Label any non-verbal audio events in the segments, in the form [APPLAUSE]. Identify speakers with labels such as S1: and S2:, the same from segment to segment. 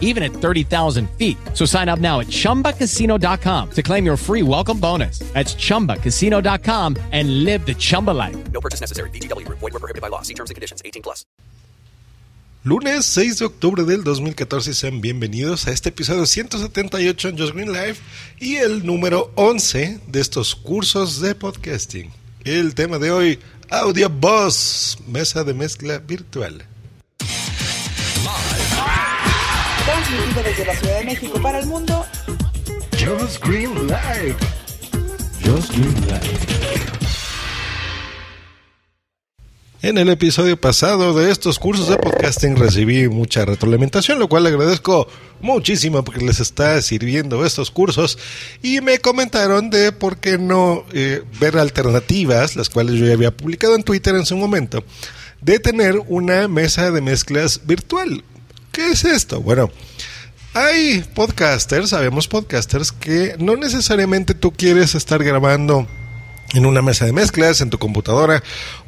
S1: even at 30,000 feet. So sign up now at chumbacasino.com to claim your free welcome bonus. That's chumbacasino.com and live the Chumba life.
S2: No purchase necessary. VGW Group. Void were prohibited by law. See terms and conditions. 18 plus.
S3: Lunes 6 de octubre del 2014 sean bienvenidos a este episodio 178 en Just Green Life y el número 11 de estos cursos de podcasting. El tema de hoy, Audio Boss, mesa de mezcla virtual.
S4: Transmitido desde la Ciudad de México para el mundo,
S3: Just Green Life. Just Green Life. En el episodio pasado de estos cursos de podcasting recibí mucha retroalimentación, lo cual agradezco muchísimo porque les está sirviendo estos cursos y me comentaron de por qué no eh, ver alternativas, las cuales yo ya había publicado en Twitter en su momento, de tener una mesa de mezclas virtual. ¿Qué es esto? Bueno, hay podcasters, sabemos podcasters, que no necesariamente tú quieres estar grabando en una mesa de mezclas, en tu computadora,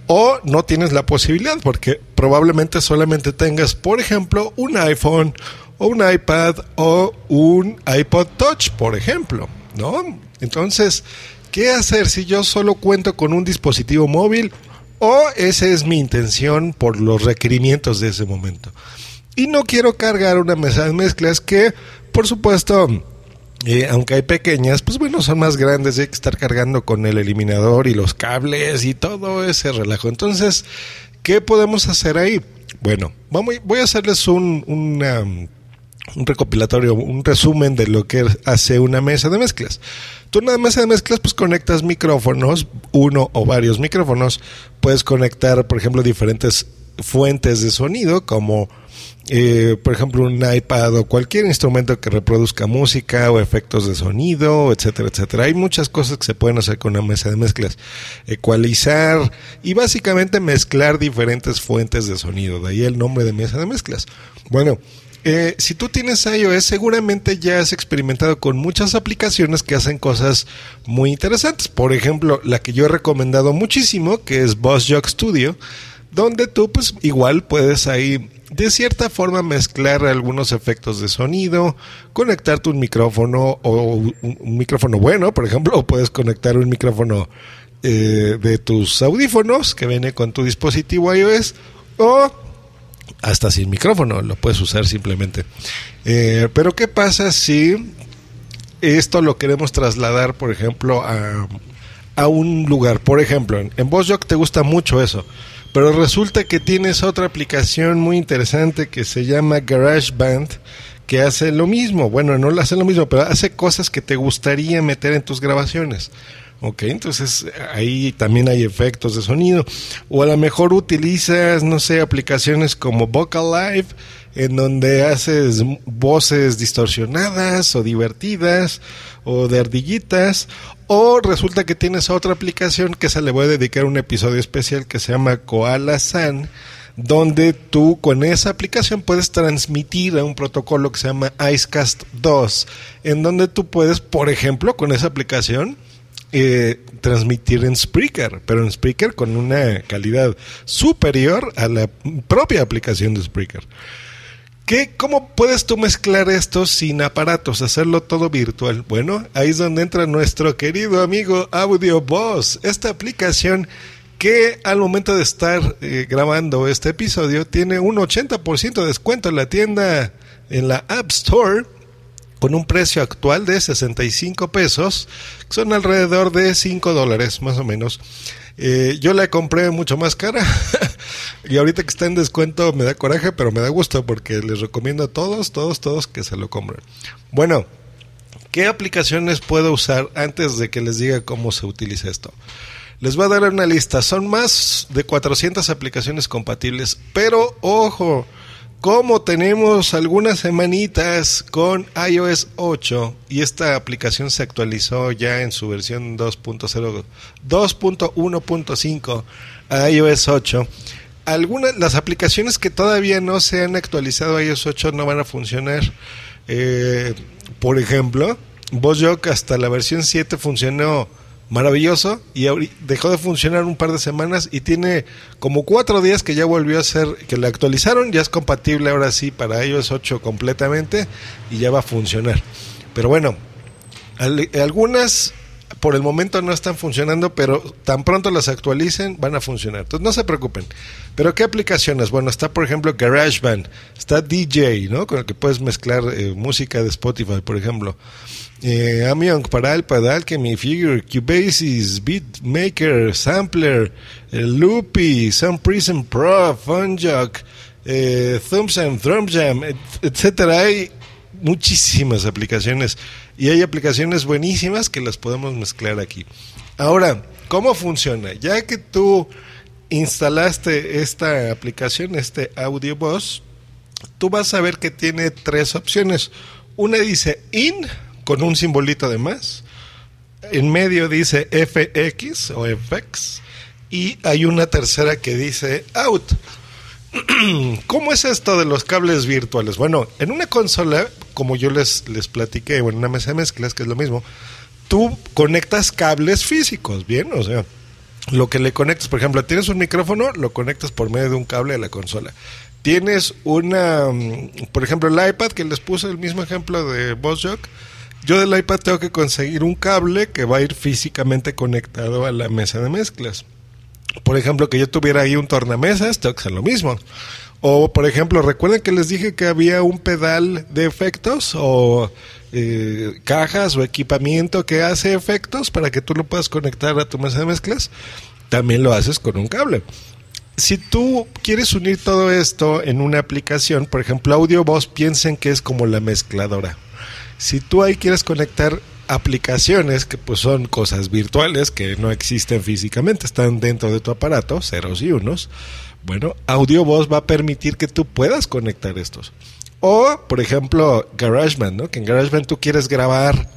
S3: o no tienes la posibilidad porque probablemente solamente tengas, por ejemplo, un iPhone o un iPad o un iPod Touch, por ejemplo, ¿no? Entonces, ¿qué hacer si yo solo cuento con un dispositivo móvil o esa es mi intención por los requerimientos de ese momento? Y no quiero cargar una mesa de mezclas que, por supuesto, eh, aunque hay pequeñas, pues bueno, son más grandes, hay que estar cargando con el eliminador y los cables y todo ese relajo. Entonces, ¿qué podemos hacer ahí? Bueno, vamos, voy a hacerles un, un recopilatorio, un resumen de lo que hace una mesa de mezclas. Tú en una mesa de mezclas pues conectas micrófonos, uno o varios micrófonos, puedes conectar, por ejemplo, diferentes fuentes de sonido como eh, por ejemplo, un iPad o cualquier instrumento que reproduzca música o efectos de sonido, etcétera, etcétera. Hay muchas cosas que se pueden hacer con una mesa de mezclas. Ecualizar y básicamente mezclar diferentes fuentes de sonido. De ahí el nombre de mesa de mezclas. Bueno, eh, si tú tienes iOS, seguramente ya has experimentado con muchas aplicaciones que hacen cosas muy interesantes. Por ejemplo, la que yo he recomendado muchísimo, que es Boss Jock Studio, donde tú pues igual puedes ahí de cierta forma mezclar algunos efectos de sonido, conectarte un micrófono o un, micrófono bueno, por ejemplo, o puedes conectar un micrófono eh, de tus audífonos que viene con tu dispositivo iOS o hasta sin micrófono, lo puedes usar simplemente. Eh, pero ¿qué pasa si esto lo queremos trasladar, por ejemplo, a, a un lugar? Por ejemplo, en, en te gusta mucho eso. Pero resulta que tienes otra aplicación muy interesante que se llama GarageBand que hace lo mismo. Bueno, no hace lo mismo, pero hace cosas que te gustaría meter en tus grabaciones. Ok, entonces ahí también hay efectos de sonido. O a lo mejor utilizas, no sé, aplicaciones como Vocal Live, en donde haces voces distorsionadas o divertidas o de ardillitas. O resulta que tienes otra aplicación que se le voy a dedicar un episodio especial que se llama Koala San donde tú con esa aplicación puedes transmitir a un protocolo que se llama Icecast 2, en donde tú puedes, por ejemplo, con esa aplicación, eh, transmitir en Spreaker, pero en Spreaker con una calidad superior a la propia aplicación de Spreaker. ¿Qué, ¿Cómo puedes tú mezclar esto sin aparatos, hacerlo todo virtual? Bueno, ahí es donde entra nuestro querido amigo Audio Boss, esta aplicación que al momento de estar eh, grabando este episodio tiene un 80% de descuento en la tienda, en la App Store con un precio actual de 65 pesos, que son alrededor de 5 dólares más o menos. Eh, yo la compré mucho más cara [LAUGHS] y ahorita que está en descuento me da coraje, pero me da gusto porque les recomiendo a todos, todos, todos que se lo compren. Bueno, ¿qué aplicaciones puedo usar antes de que les diga cómo se utiliza esto? Les voy a dar una lista, son más de 400 aplicaciones compatibles, pero ojo, como tenemos algunas semanitas con iOS 8 y esta aplicación se actualizó ya en su versión 2.0 2.1.5 a iOS 8 algunas, las aplicaciones que todavía no se han actualizado a iOS 8 no van a funcionar. Eh, por ejemplo, VozJock hasta la versión 7 funcionó maravilloso y dejó de funcionar un par de semanas y tiene como cuatro días que ya volvió a ser, que la actualizaron, ya es compatible ahora sí para iOS 8 completamente y ya va a funcionar. Pero bueno, al- algunas por el momento no están funcionando, pero tan pronto las actualicen van a funcionar. Entonces no se preocupen. Pero ¿qué aplicaciones? Bueno, está por ejemplo GarageBand, está DJ, ¿no? Con el que puedes mezclar eh, música de Spotify, por ejemplo. Eh, Amion para Alchemy, Figure, Cubasis, Beatmaker, Sampler, eh, Loopy, Sound Prism Pro, Funjock, eh, Thumbsam, Drumjam, et- etcétera. Hay muchísimas aplicaciones y hay aplicaciones buenísimas que las podemos mezclar aquí. Ahora, ¿cómo funciona? Ya que tú instalaste esta aplicación, este Audio Boss, tú vas a ver que tiene tres opciones. Una dice in con un simbolito de más. En medio dice FX o FX. Y hay una tercera que dice out. [CLEARS THROAT] ¿Cómo es esto de los cables virtuales? Bueno, en una consola, como yo les, les platiqué, bueno, en una mesa de mezclas, que es lo mismo, tú conectas cables físicos, ¿bien? O sea, lo que le conectas, por ejemplo, tienes un micrófono, lo conectas por medio de un cable a la consola. Tienes una, mm, por ejemplo, el iPad, que les puse el mismo ejemplo de VozJock. Yo del iPad tengo que conseguir un cable que va a ir físicamente conectado a la mesa de mezclas por ejemplo, que yo tuviera ahí un tornamesas, tengo que lo mismo. O, por ejemplo, recuerden que les dije que había un pedal de efectos o eh, cajas o equipamiento que hace efectos para que tú lo puedas conectar a tu mesa de mezclas. También lo haces con un cable. Si tú quieres unir todo esto en una aplicación, por ejemplo, Audio Voz, piensen que es como la mezcladora. Si tú ahí quieres conectar aplicaciones que pues son cosas virtuales que no existen físicamente, están dentro de tu aparato, ceros y unos, bueno, Audio Voz va a permitir que tú puedas conectar estos. O, por ejemplo, GarageBand, ¿no? Que en GarageBand tú quieres grabar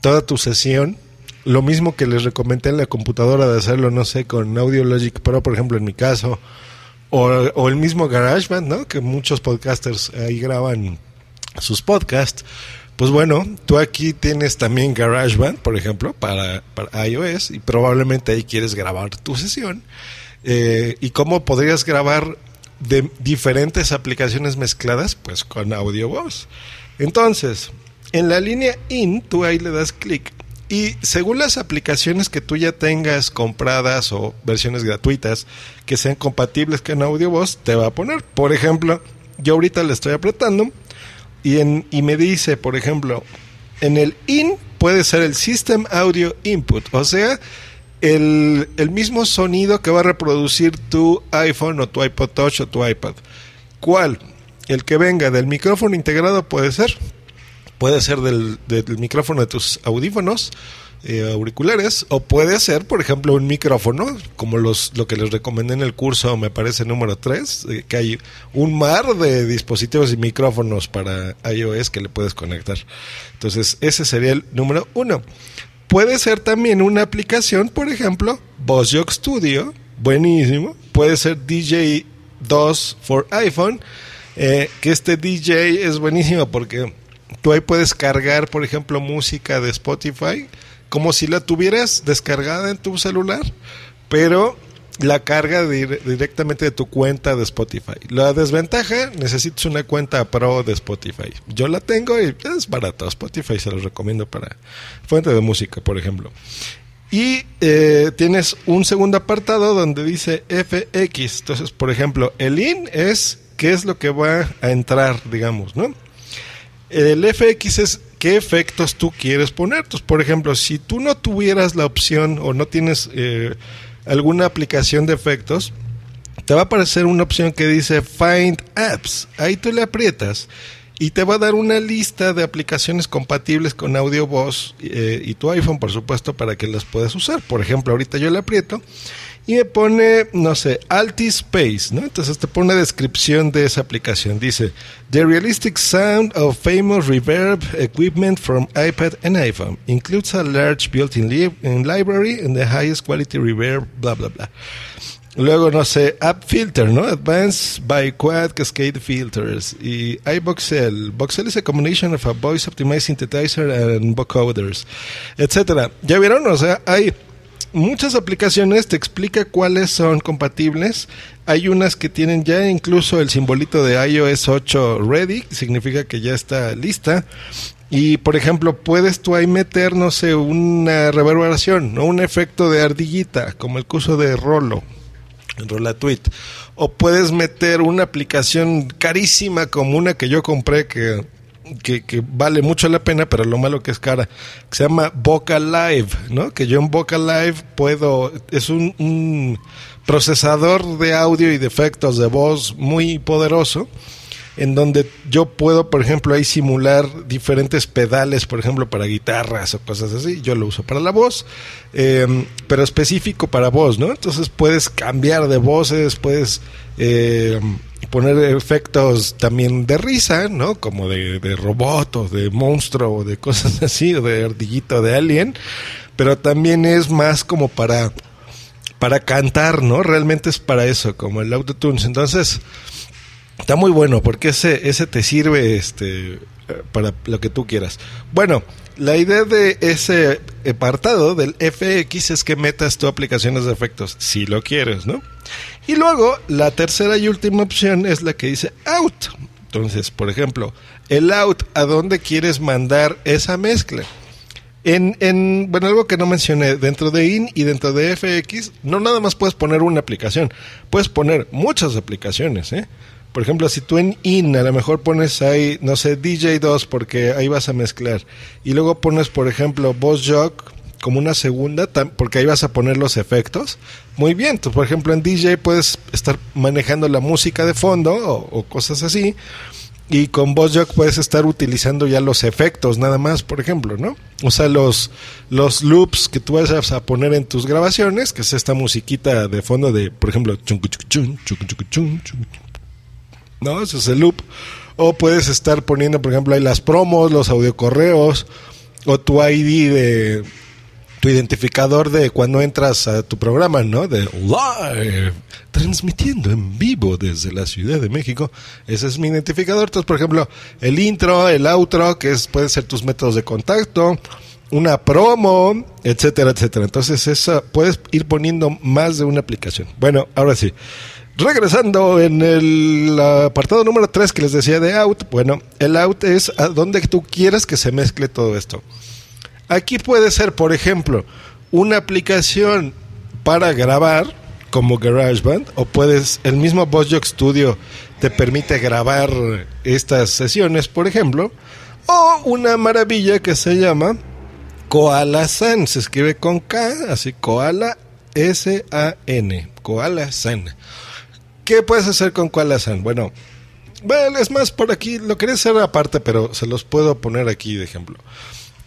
S3: toda tu sesión, lo mismo que les recomendé en la computadora de hacerlo, no sé, con Audio Logic Pro, por ejemplo, en mi caso, o, o el mismo GarageBand, ¿no? Que muchos podcasters ahí graban sus podcasts. Pues bueno, tú aquí tienes también GarageBand, por ejemplo, para, iOS y probablemente ahí quieres grabar tu sesión. Eh, ¿Y cómo podrías grabar de diferentes aplicaciones mezcladas? Pues con audio voz. Entonces, en la línea IN, tú ahí le das clic y según las aplicaciones que tú ya tengas compradas o versiones gratuitas que sean compatibles con audio voz, te va a poner. Por ejemplo, yo ahorita le estoy apretando y, en, y me dice, por ejemplo, en el IN puede ser el System Audio Input, o sea, el, el, mismo sonido que va a reproducir tu iPhone o tu iPod Touch o tu iPad. ¿Cuál? El que venga del micrófono integrado puede ser, puede ser del, del micrófono de tus audífonos, eh, auriculares, o puede ser, por ejemplo, un micrófono, como los, lo que les recomendé en el curso, me parece número 3, eh, que hay un mar de dispositivos y micrófonos para iOS que le puedes conectar. Entonces, ese sería el número 1. Puede ser también una aplicación, por ejemplo, VozJock Studio, buenísimo. Puede ser DJ 2 for iPhone, eh, que este DJ es buenísimo porque tú ahí puedes cargar, por ejemplo, música de Spotify como si la tuvieras descargada en tu celular, pero la carga dir directamente de tu cuenta de Spotify. La desventaja, necesitas una cuenta pro de Spotify. Yo la tengo y es barato. Spotify se los recomiendo para fuente de música, por ejemplo. Y eh, tienes un segundo apartado donde dice FX. Entonces, por ejemplo, el IN es qué es lo que va a entrar, digamos, ¿no? El FX es qué efectos tú quieres poner. Por ejemplo, si tú no tuvieras la opción o no tienes eh, alguna aplicación de efectos, te va a aparecer una opción que dice Find Apps. Ahí tú le aprietas y te va a dar una lista de aplicaciones compatibles con audio voz eh, y tu iPhone, por supuesto, para que las puedas usar. Por ejemplo, ahorita yo le aprieto y me pone, no sé, Altispace, ¿no? Entonces te pone una descripción de esa aplicación. Dice, The realistic sound of famous reverb equipment from iPad and iPhone includes a large built-in li library and the highest quality reverb, bla, bla, bla. Luego, no sé, App Filter, ¿no? Advanced by Quad Cascade Filters. Y iVoxel. Voxel is a combination of a voice optimized synthesizer and vocoders, etcétera. ¿Ya vieron? O sea, hay muchas aplicaciones, te explica cuáles son compatibles. Hay unas que tienen ya incluso el simbolito de iOS 8 ready, significa que ya está lista. Y por ejemplo, puedes tú ahí meter, no sé, una reverberación, ¿no? un efecto de ardillita, como el curso de Rolo, en Rolatweet. O puedes meter una aplicación carísima como una que yo compré que, que, vale mucho la pena, pero lo malo que es cara, que se llama Vocal Live, ¿no? Que yo en Vocal Live puedo, es un, un procesador de audio y de efectos de voz muy poderoso en donde yo puedo, por ejemplo, ahí simular diferentes pedales, por ejemplo, para guitarras o cosas así. Yo lo uso para la voz, eh, pero específico para voz, ¿no? Entonces puedes cambiar de voces, puedes eh, poner efectos también de risa, ¿no? Como de, de robot o de monstruo o de cosas [LAUGHS] así, o de ardillito de alien, pero también es más como para para cantar, ¿no? Realmente es para eso, como el autotunes. Entonces, Está muy bueno porque ese, ese te sirve este, para lo que tú quieras. Bueno, la idea de ese apartado del FX es que metas tu aplicaciones de efectos, si lo quieres, ¿no? Y luego, la tercera y última opción es la que dice out. Entonces, por ejemplo, el out, ¿a dónde quieres mandar esa mezcla? En, en, bueno, algo que no mencioné, dentro de IN y dentro de FX, no nada más puedes poner una aplicación, puedes poner muchas aplicaciones, ¿eh? Por ejemplo, si tú en IN a lo mejor pones ahí, no sé, DJ2 porque ahí vas a mezclar. Y luego pones, por ejemplo, Boss Jog como una segunda, porque ahí vas a poner los efectos. Muy bien, tú, por ejemplo, en DJ puedes estar manejando la música de fondo o, cosas así. Y con VozJog puedes estar utilizando ya los efectos nada más, por ejemplo, ¿no? O sea, los, los loops que tú vas a poner en tus grabaciones, que es esta musiquita de fondo de, por ejemplo, chun, ¿no? Ese es el loop. O puedes estar poniendo, por ejemplo, ahí las promos, los audiocorreos, o tu ID de identificador de cuando entras a tu programa, ¿no? De live, transmitiendo en vivo desde la Ciudad de México. Ese es mi identificador. Entonces, por ejemplo, el intro, el outro, que es, pueden ser tus métodos de contacto, una promo, etcétera, etcétera. Entonces, eso puedes ir poniendo más de una aplicación. Bueno, ahora sí. Regresando en el apartado número 3 que les decía de out, bueno, el out es a donde tú quieras que se mezcle todo esto. Aquí puede ser, por ejemplo, una aplicación para grabar como GarageBand o puedes el mismo VozJog Studio te permite grabar estas sesiones, por ejemplo, o una maravilla que se llama Koala San, se escribe con K, así Koala S A N, Koala San. ¿Qué puedes hacer con Koalasan? Bueno, bueno, es más, por aquí lo quería hacer aparte, pero se los puedo poner aquí de ejemplo.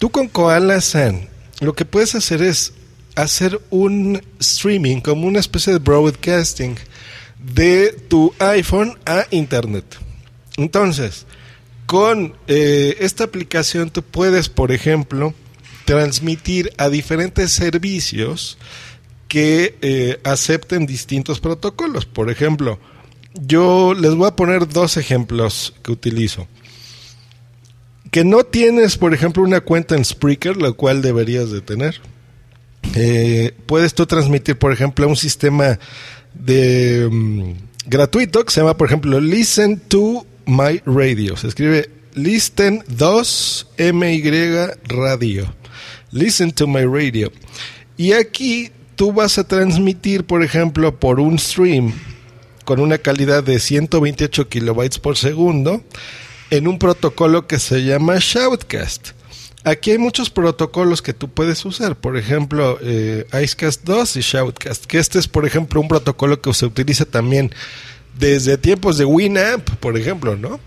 S3: Tú con Koalasan, lo que puedes hacer es hacer un streaming, como una especie de broadcasting de tu iPhone a Internet. Entonces, con eh, esta aplicación tú puedes, por ejemplo, transmitir a diferentes servicios que eh, acepten distintos protocolos. Por ejemplo, yo les voy a poner dos ejemplos que utilizo. Que no tienes, por ejemplo, una cuenta en Spreaker, la cual deberías de tener. Eh, puedes tú transmitir, por ejemplo, un sistema de mm, gratuito que se llama, por ejemplo, Listen to My Radio. Se escribe Listen 2 MY Radio. Listen to My Radio. Y aquí tú vas a transmitir, por ejemplo, por un stream con una calidad de 128 kilobytes por segundo en un protocolo que se llama Shoutcast. Aquí hay muchos protocolos que tú puedes usar, por ejemplo, eh, Icecast 2 y Shoutcast, que este es, por ejemplo, un protocolo que se utiliza también desde tiempos de Winamp, por ejemplo, ¿no?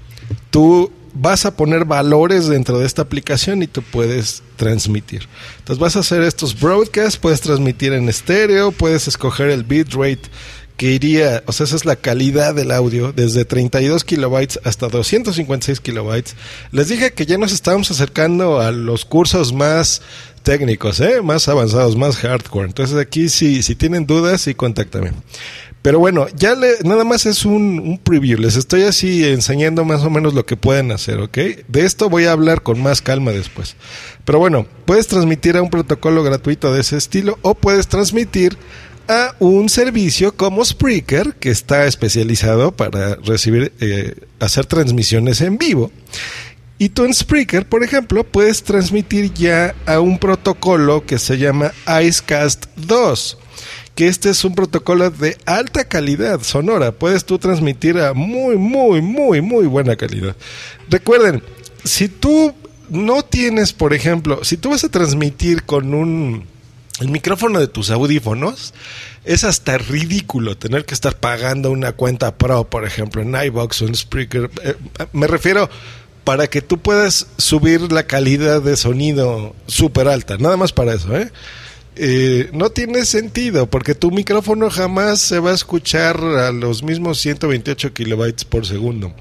S3: Tú vas a poner valores dentro de esta aplicación y tú puedes transmitir. Entonces vas a hacer estos broadcasts, puedes transmitir en estéreo, puedes escoger el bitrate que iría, o sea, esa es la calidad del audio, desde 32 kilobytes hasta 256 kilobytes. Les dije que ya nos estábamos acercando a los cursos más técnicos, ¿eh? más avanzados, más hardcore. Entonces aquí si, si tienen dudas, sí, contáctame. Pero bueno, ya le, nada más es un, un, preview. Les estoy así enseñando más o menos lo que pueden hacer, ¿ok? De esto voy a hablar con más calma después. Pero bueno, puedes transmitir a un protocolo gratuito de ese estilo o puedes transmitir a un servicio como Spreaker, que está especializado para recibir, eh, hacer transmisiones en vivo. Y tú en Spreaker, por ejemplo, puedes transmitir ya a un protocolo que se llama Icecast 2 que este es un protocolo de alta calidad sonora. Puedes tú transmitir a muy, muy, muy, muy buena calidad. Recuerden, si tú no tienes, por ejemplo, si tú vas a transmitir con un el micrófono de tus audífonos, es hasta ridículo tener que estar pagando una cuenta pro, por ejemplo, en iBox o en Spreaker. Eh, me refiero para que tú puedas subir la calidad de sonido súper alta, nada más para eso, ¿eh? Eh, no tiene sentido porque tu micrófono jamás se va a escuchar a los mismos 128 kilobytes por segundo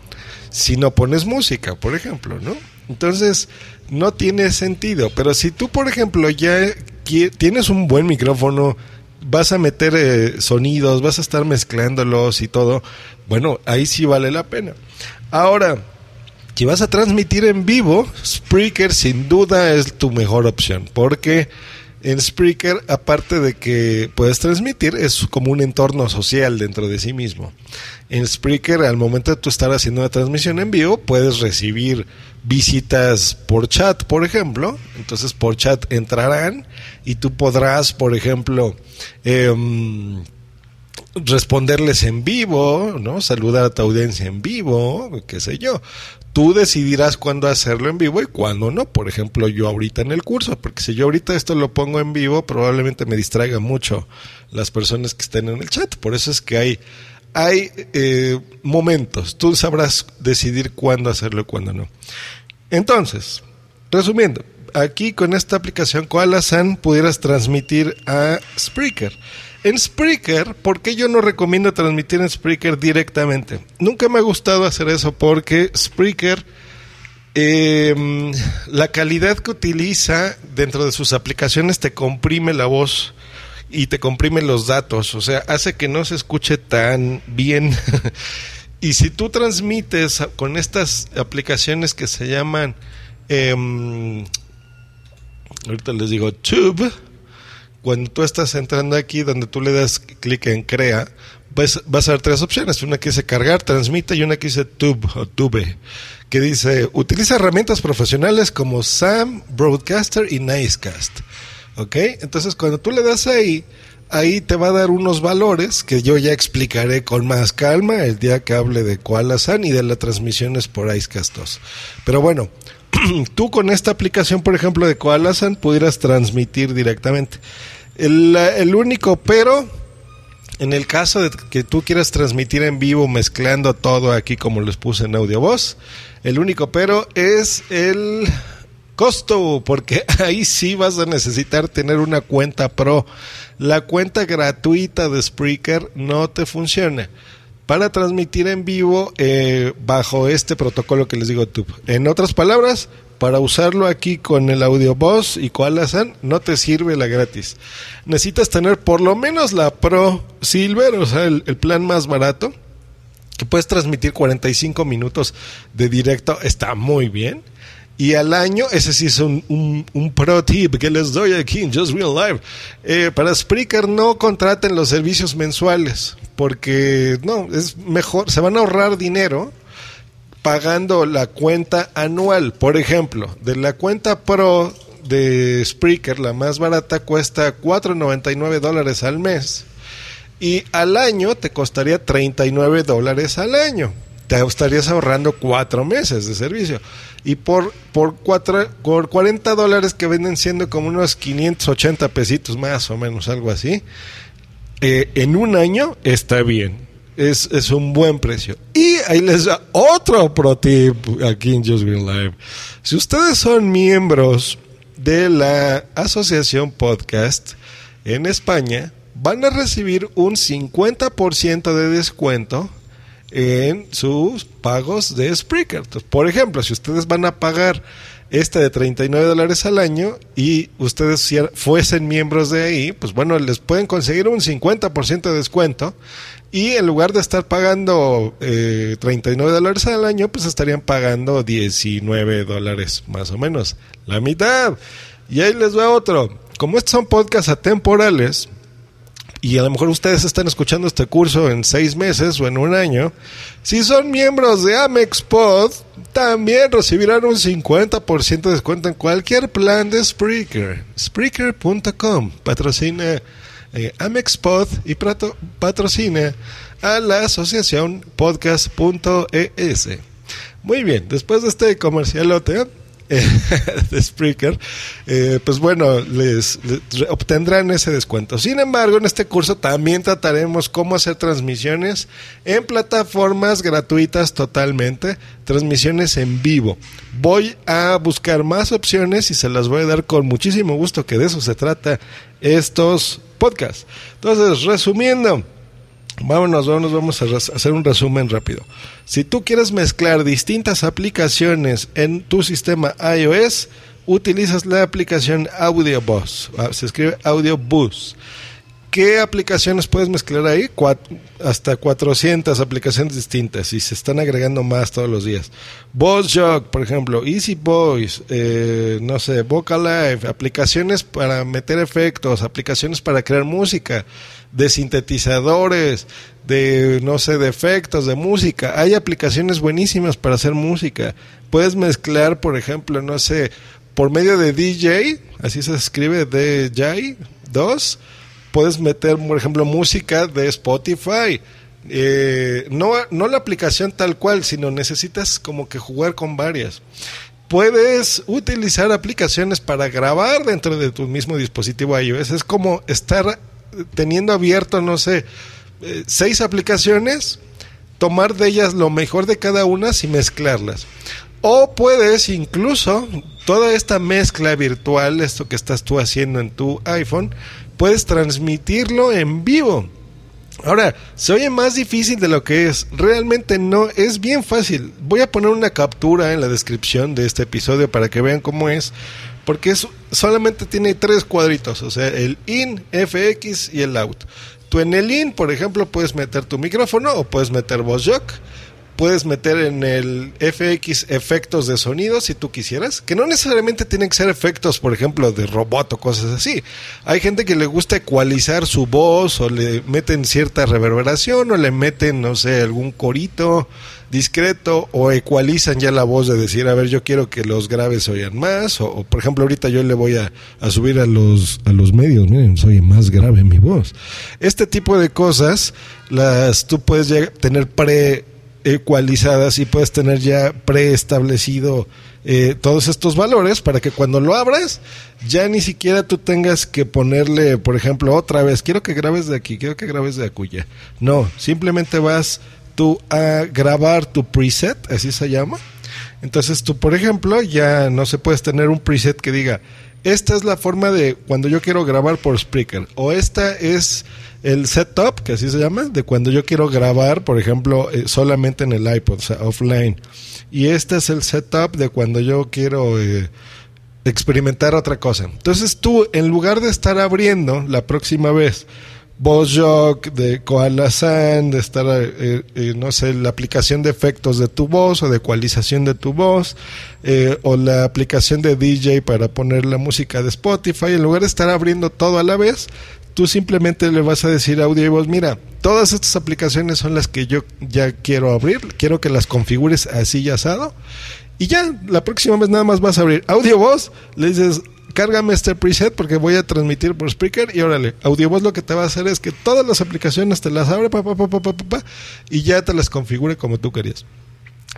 S3: si no pones música, por ejemplo, ¿no? Entonces, no tiene sentido. Pero si tú, por ejemplo, ya tienes un buen micrófono, vas a meter eh, sonidos, vas a estar mezclándolos y todo, bueno, ahí sí vale la pena. Ahora, si vas a transmitir en vivo, Spreaker sin duda es tu mejor opción, porque en Spreaker, aparte de que puedes transmitir, es como un entorno social dentro de sí mismo. En Spreaker, al momento de tú estar haciendo una transmisión en vivo, puedes recibir visitas por chat, por ejemplo. Entonces, por chat entrarán y tú podrás, por ejemplo, em, responderles en vivo, ¿no? Saludar a tu audiencia en vivo, qué sé yo. Tú decidirás cuándo hacerlo en vivo y cuándo no. Por ejemplo, yo ahorita en el curso, porque si yo ahorita esto lo pongo en vivo, probablemente me distraiga mucho las personas que estén en el chat. Por eso es que hay, hay eh, momentos. Tú sabrás decidir cuándo hacerlo y cuándo no. Entonces, resumiendo, aquí con esta aplicación Koala-san pudieras transmitir a Spreaker. En Spreaker, ¿por qué yo no recomiendo transmitir en Spreaker directamente? Nunca me ha gustado hacer eso porque Spreaker, em, la calidad que utiliza dentro de sus aplicaciones te comprime la voz y te comprime los datos, o sea, hace que no se escuche tan bien. [LAUGHS] y si tú transmites con estas aplicaciones que se llaman, em, ahorita les digo, Tube, cuando tú estás entrando aquí, donde tú le das clic en crea, vas a ver tres opciones. Una que dice cargar, transmite y una que dice tube o tube, que dice utiliza herramientas profesionales como SAM, Broadcaster y Nicecast. ¿Ok? Entonces cuando tú le das ahí, ahí te va a dar unos valores que yo ya explicaré con más calma el día que hable de Koala-san y de las transmisiones por Icecast 2. Pero bueno, [CLEARS THROAT] tú con esta aplicación, por ejemplo, de Koalasan, pudieras transmitir directamente. El, único pero, en el caso de que tú quieras transmitir en vivo mezclando todo aquí como les puse en audio voz, el único pero es el costo, porque [LAUGHS] ahí sí vas a necesitar tener una cuenta pro. La cuenta gratuita de Spreaker no te funciona para transmitir en vivo eh, bajo este protocolo que les digo tú. En otras palabras, para usarlo aquí con el audio y Koalasan no te sirve la gratis. Necesitas tener por lo menos la Pro Silver, o sea, el, plan más barato, que puedes transmitir 45 minutos de directo, está muy bien. Y al año, ese sí es un, un, pro tip que les doy aquí en Just Real Live. Eh, para Spreaker no contraten los servicios mensuales, porque no, es mejor, se van a ahorrar dinero pagando la cuenta anual. Por ejemplo, de la cuenta Pro de Spreaker, la más barata, cuesta 4.99 dólares al mes. Y al año te costaría 39 dólares al año. Te estarías ahorrando cuatro meses de servicio. Y por, por, cuatro, por 40 dólares que venden siendo como unos 580 pesitos más o menos, algo así, eh, en un año está bien es, un buen precio. Y ahí les da otro pro tip aquí en Just Green Live. Si ustedes son miembros de la Asociación Podcast en España, van a recibir un 50% de descuento en sus pagos de Spreaker. Por ejemplo, si ustedes van a pagar este de 39 dólares al año y ustedes fuesen miembros de ahí, pues bueno, les pueden conseguir un 50% de descuento y en lugar de estar pagando eh, 39 dólares al año, pues estarían pagando 19 dólares más o menos, la mitad. Y ahí les va otro. Como estos son podcasts atemporales, y a lo mejor ustedes están escuchando este curso en seis meses o en un año, si son miembros de AmexPod, también recibirán un 50% de descuento en cualquier plan de Spreaker. Spreaker.com patrocina eh, AmexPod y prato- patrocina a la asociación podcast.es. Muy bien, después de este comercialote [LAUGHS] de Spreaker, eh, pues bueno, les, les obtendrán ese descuento. Sin embargo, en este curso también trataremos cómo hacer transmisiones en plataformas gratuitas totalmente, transmisiones en vivo. Voy a buscar más opciones y se las voy a dar con muchísimo gusto, que de eso se trata estos podcasts. Entonces, resumiendo, Vámonos, vámonos, vamos a hacer un resumen rápido. Si tú quieres mezclar distintas aplicaciones en tu sistema iOS, utilizas la aplicación AudioBus. Ah, Se escribe AudioBus. ¿Qué aplicaciones puedes mezclar ahí? Hasta 400 aplicaciones distintas y se están agregando más todos los días. VoiceJog, por ejemplo, Easy Voice, eh, no sé, Vocalive, aplicaciones para meter efectos, aplicaciones para crear música, de sintetizadores, de, no sé, de efectos, de música. Hay aplicaciones buenísimas para hacer música. Puedes mezclar, por ejemplo, no sé, por medio de DJ, así se escribe DJ 2, puedes meter, por ejemplo, música de Spotify. Eh, no, no la aplicación tal cual, sino necesitas como que jugar con varias. Puedes utilizar aplicaciones para grabar dentro de tu mismo dispositivo iOS. Es como estar teniendo abierto, no sé, eh, seis aplicaciones, tomar de ellas lo mejor de cada una y mezclarlas. O puedes incluso toda esta mezcla virtual, esto que estás tú haciendo en tu iPhone, puedes transmitirlo en vivo. Ahora, se oye más difícil de lo que es. Realmente no, es bien fácil. Voy a poner una captura en la descripción de este episodio para que vean cómo es. Porque es, solamente tiene tres cuadritos, o sea, el in, FX y el out. Tú en el in, por ejemplo, puedes meter tu micrófono o puedes meter voz jock. Puedes meter en el FX efectos de sonido si tú quisieras, que no necesariamente tienen que ser efectos, por ejemplo, de robot o cosas así. Hay gente que le gusta ecualizar su voz o le meten cierta reverberación o le meten, no sé, algún corito discreto o ecualizan ya la voz de decir, a ver, yo quiero que los graves oigan más o, por ejemplo, ahorita yo le voy a, a subir a los, a los medios, miren, soy más grave mi voz. Este tipo de cosas las tú puedes tener pre ecualizadas y puedes tener ya preestablecido eh, todos estos valores para que cuando lo abras ya ni siquiera tú tengas que ponerle, por ejemplo, otra vez, quiero que grabes de aquí, quiero que grabes de acuya. No, simplemente vas tú a grabar tu preset, así se llama. Entonces tú, por ejemplo, ya no se puedes tener un preset que diga, esta es la forma de cuando yo quiero grabar por Spreaker, o esta es el setup, que así se llama, de cuando yo quiero grabar, por ejemplo, eh, solamente en el iPod, o sea, offline. Y este es el setup de cuando yo quiero eh, experimentar otra cosa. Entonces tú, en lugar de estar abriendo la próxima vez, VozJock, de Koala Sand, de estar, eh, eh, no sé, la aplicación de efectos de tu voz o de ecualización de tu voz, eh, o la aplicación de DJ para poner la música de Spotify, en lugar de estar abriendo todo a la vez, tú simplemente le vas a decir a Audio y Voz, mira, todas estas aplicaciones son las que yo ya quiero abrir, quiero que las configures así y asado, y ya la próxima vez nada más vas a abrir Audio Voz, le dices, cárgame este preset porque voy a transmitir por speaker y órale, AudioVoz lo que te va a hacer es que todas las aplicaciones te las abre pa, pa, pa, pa, pa, pa, y ya te las configure como tú querías.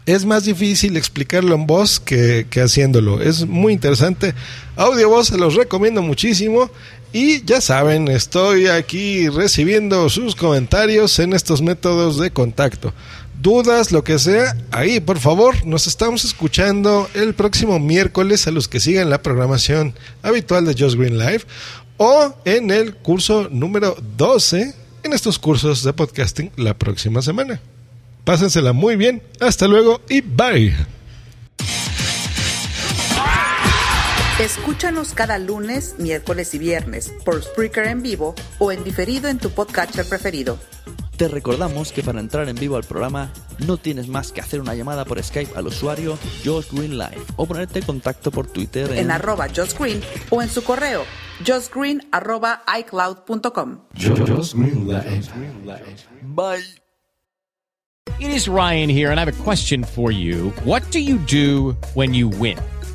S3: Es más difícil explicarlo en voz que, que haciéndolo. Es muy interesante. AudioVoz se los recomiendo muchísimo. Y ya saben, estoy aquí recibiendo sus comentarios en estos métodos de contacto dudas, lo que sea, ahí por favor, nos estamos escuchando el próximo miércoles a los que sigan la programación habitual de Just Green Live o en el curso número 12 en estos cursos de podcasting la próxima semana. Pásensela muy bien. Hasta luego y bye.
S4: Escúchanos cada lunes, miércoles y viernes por Spreaker en vivo o en diferido en tu podcatcher preferido.
S5: Te recordamos que para entrar en vivo al programa no tienes más que hacer una llamada por Skype al usuario Josh Green Live o ponerte en contacto por Twitter en,
S4: En arroba Josh Green o en su correo justgreen arroba icloud.com.
S5: Bye.
S1: It is Ryan here, and I have a question for you. What do you do when you win?